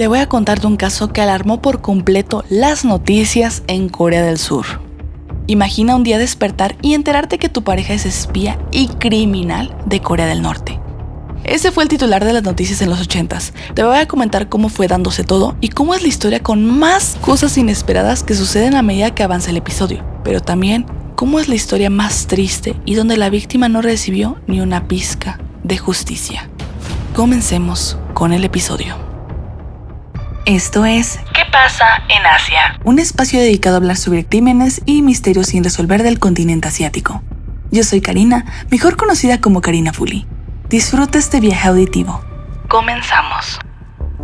te voy a contar de un caso que alarmó por completo las noticias en Corea del Sur. Imagina un día despertar y enterarte que tu pareja es espía y criminal de Corea del Norte. Ese fue el titular de las noticias en los 80s. Te voy a comentar cómo fue dándose todo y cómo es la historia con más cosas inesperadas que suceden a medida que avanza el episodio. Pero también cómo es la historia más triste y donde la víctima no recibió ni una pizca de justicia. Comencemos con el episodio. Esto es ¿Qué pasa en Asia? Un espacio dedicado a hablar sobre crímenes y misterios sin resolver del continente asiático. Yo soy Karina, mejor conocida como Karina Fuli. Disfruta este viaje auditivo. Comenzamos.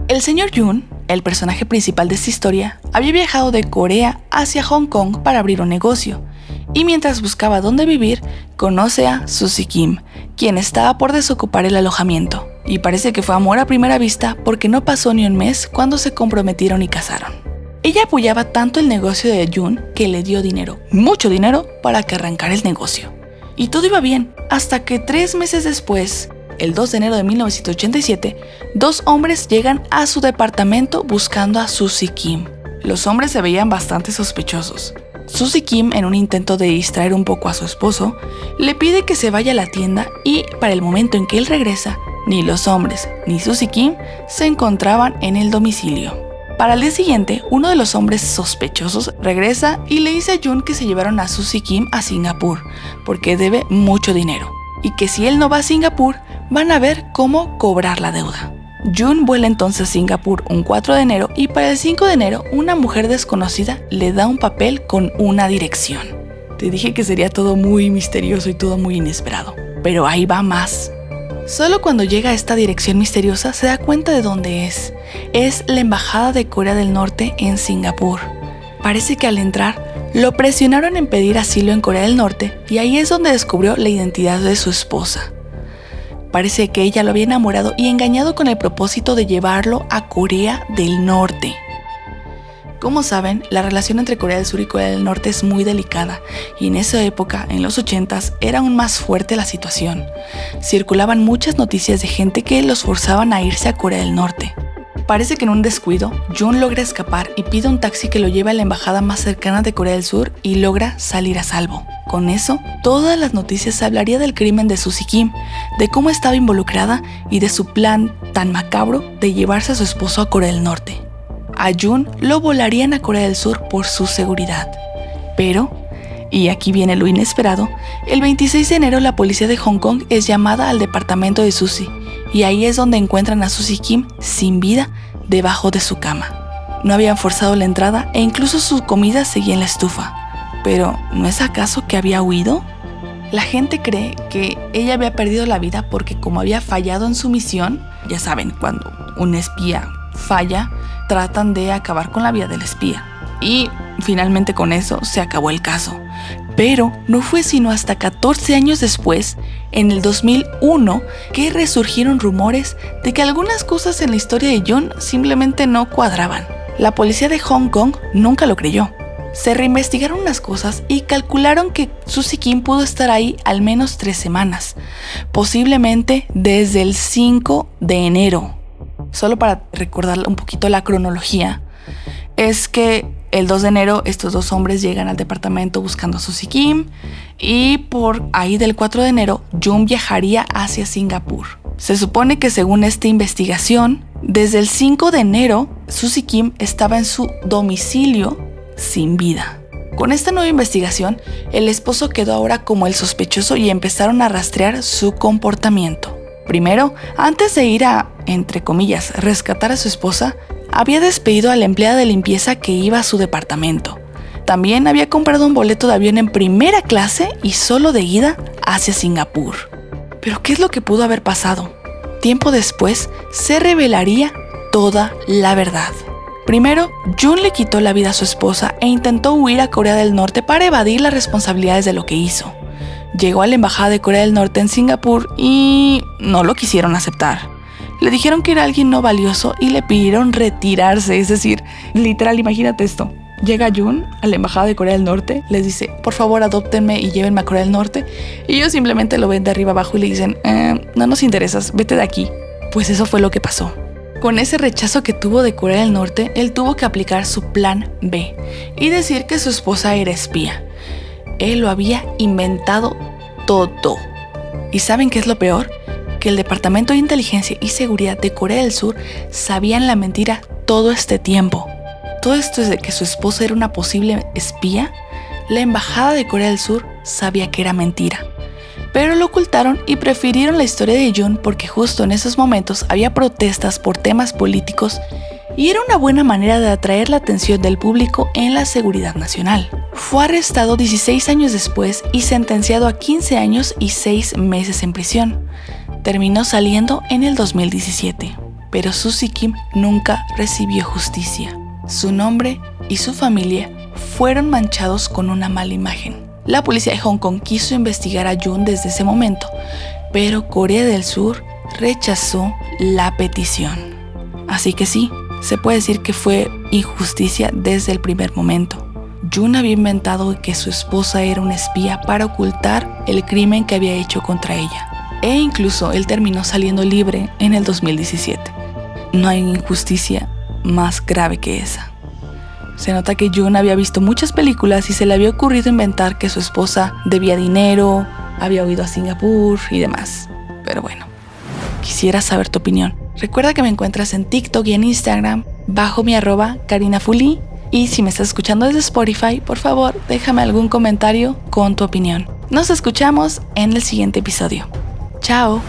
El señor Jun, el personaje principal de esta historia, había viajado de Corea hacia Hong Kong para abrir un negocio, y mientras buscaba dónde vivir, conoce a Susie Kim, quien estaba por desocupar el alojamiento. Y parece que fue amor a primera vista porque no pasó ni un mes cuando se comprometieron y casaron. Ella apoyaba tanto el negocio de Jun que le dio dinero, mucho dinero, para que arrancara el negocio. Y todo iba bien, hasta que tres meses después, el 2 de enero de 1987, dos hombres llegan a su departamento buscando a Susie Kim. Los hombres se veían bastante sospechosos. Susie Kim, en un intento de distraer un poco a su esposo, le pide que se vaya a la tienda y, para el momento en que él regresa, ni los hombres ni Susie Kim se encontraban en el domicilio. Para el día siguiente, uno de los hombres sospechosos regresa y le dice a Jun que se llevaron a Susie Kim a Singapur, porque debe mucho dinero, y que si él no va a Singapur, van a ver cómo cobrar la deuda. Jun vuela entonces a Singapur un 4 de enero y para el 5 de enero una mujer desconocida le da un papel con una dirección. Te dije que sería todo muy misterioso y todo muy inesperado, pero ahí va más. Solo cuando llega a esta dirección misteriosa se da cuenta de dónde es. Es la Embajada de Corea del Norte en Singapur. Parece que al entrar lo presionaron en pedir asilo en Corea del Norte y ahí es donde descubrió la identidad de su esposa. Parece que ella lo había enamorado y engañado con el propósito de llevarlo a Corea del Norte. Como saben, la relación entre Corea del Sur y Corea del Norte es muy delicada y en esa época, en los 80s, era aún más fuerte la situación. Circulaban muchas noticias de gente que los forzaban a irse a Corea del Norte. Parece que en un descuido, Jun logra escapar y pide un taxi que lo lleve a la embajada más cercana de Corea del Sur y logra salir a salvo. Con eso, todas las noticias hablaría del crimen de Susie Kim, de cómo estaba involucrada y de su plan tan macabro de llevarse a su esposo a Corea del Norte. A Jun lo volarían a Corea del Sur por su seguridad. Pero, y aquí viene lo inesperado, el 26 de enero la policía de Hong Kong es llamada al departamento de Susie y ahí es donde encuentran a Susie Kim sin vida debajo de su cama. No habían forzado la entrada e incluso su comida seguía en la estufa. Pero, ¿no es acaso que había huido? La gente cree que ella había perdido la vida porque como había fallado en su misión, ya saben, cuando un espía falla, tratan de acabar con la vida del espía. Y finalmente con eso se acabó el caso. Pero no fue sino hasta 14 años después, en el 2001, que resurgieron rumores de que algunas cosas en la historia de John simplemente no cuadraban. La policía de Hong Kong nunca lo creyó. Se reinvestigaron unas cosas y calcularon que Susie Kim pudo estar ahí al menos tres semanas, posiblemente desde el 5 de enero. Solo para recordar un poquito la cronología, es que el 2 de enero estos dos hombres llegan al departamento buscando a Susie Kim y por ahí del 4 de enero Jun viajaría hacia Singapur. Se supone que según esta investigación, desde el 5 de enero Susie Kim estaba en su domicilio sin vida. Con esta nueva investigación, el esposo quedó ahora como el sospechoso y empezaron a rastrear su comportamiento. Primero, antes de ir a, entre comillas, rescatar a su esposa, había despedido a la empleada de limpieza que iba a su departamento. También había comprado un boleto de avión en primera clase y solo de ida hacia Singapur. Pero ¿qué es lo que pudo haber pasado? Tiempo después se revelaría toda la verdad. Primero, Jun le quitó la vida a su esposa e intentó huir a Corea del Norte para evadir las responsabilidades de lo que hizo. Llegó a la embajada de Corea del Norte en Singapur y no lo quisieron aceptar. Le dijeron que era alguien no valioso y le pidieron retirarse. Es decir, literal, imagínate esto. Llega Jun a la embajada de Corea del Norte, les dice, por favor adoptenme y llévenme a Corea del Norte. Y ellos simplemente lo ven de arriba abajo y le dicen, eh, no nos interesas, vete de aquí. Pues eso fue lo que pasó. Con ese rechazo que tuvo de Corea del Norte, él tuvo que aplicar su plan B y decir que su esposa era espía. Él lo había inventado todo. ¿Y saben qué es lo peor? Que el Departamento de Inteligencia y Seguridad de Corea del Sur sabían la mentira todo este tiempo. Todo esto es de que su esposa era una posible espía. La Embajada de Corea del Sur sabía que era mentira pero lo ocultaron y prefirieron la historia de Jun porque justo en esos momentos había protestas por temas políticos y era una buena manera de atraer la atención del público en la seguridad nacional. Fue arrestado 16 años después y sentenciado a 15 años y 6 meses en prisión. Terminó saliendo en el 2017, pero Susie Kim nunca recibió justicia. Su nombre y su familia fueron manchados con una mala imagen. La policía de Hong Kong quiso investigar a Jun desde ese momento, pero Corea del Sur rechazó la petición. Así que sí, se puede decir que fue injusticia desde el primer momento. Jun había inventado que su esposa era una espía para ocultar el crimen que había hecho contra ella. E incluso él terminó saliendo libre en el 2017. No hay injusticia más grave que esa. Se nota que Jun había visto muchas películas y se le había ocurrido inventar que su esposa debía dinero, había huido a Singapur y demás. Pero bueno, quisiera saber tu opinión. Recuerda que me encuentras en TikTok y en Instagram bajo mi arroba Karina Fuli. Y si me estás escuchando desde Spotify, por favor déjame algún comentario con tu opinión. Nos escuchamos en el siguiente episodio. Chao.